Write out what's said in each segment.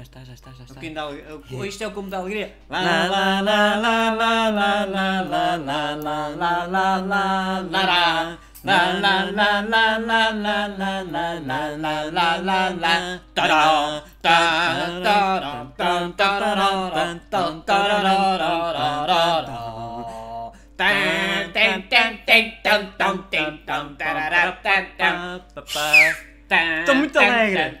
já está, já está, já está. Um da, isto é o como da alegria. Lá, lá, lá, lá, lá, lá, lá, lá, lá, lá, lá, lá, lá, lá, La la la la la la la la la la la la la ta da ta ta ta ta ta ta ta ta ta ta Estou muito alegre.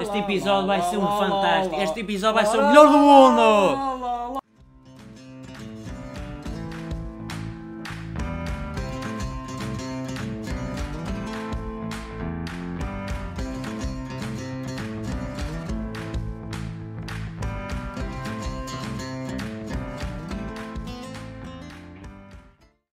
Este episódio vai ser um fantástico. Este episódio vai ser o melhor do mundo.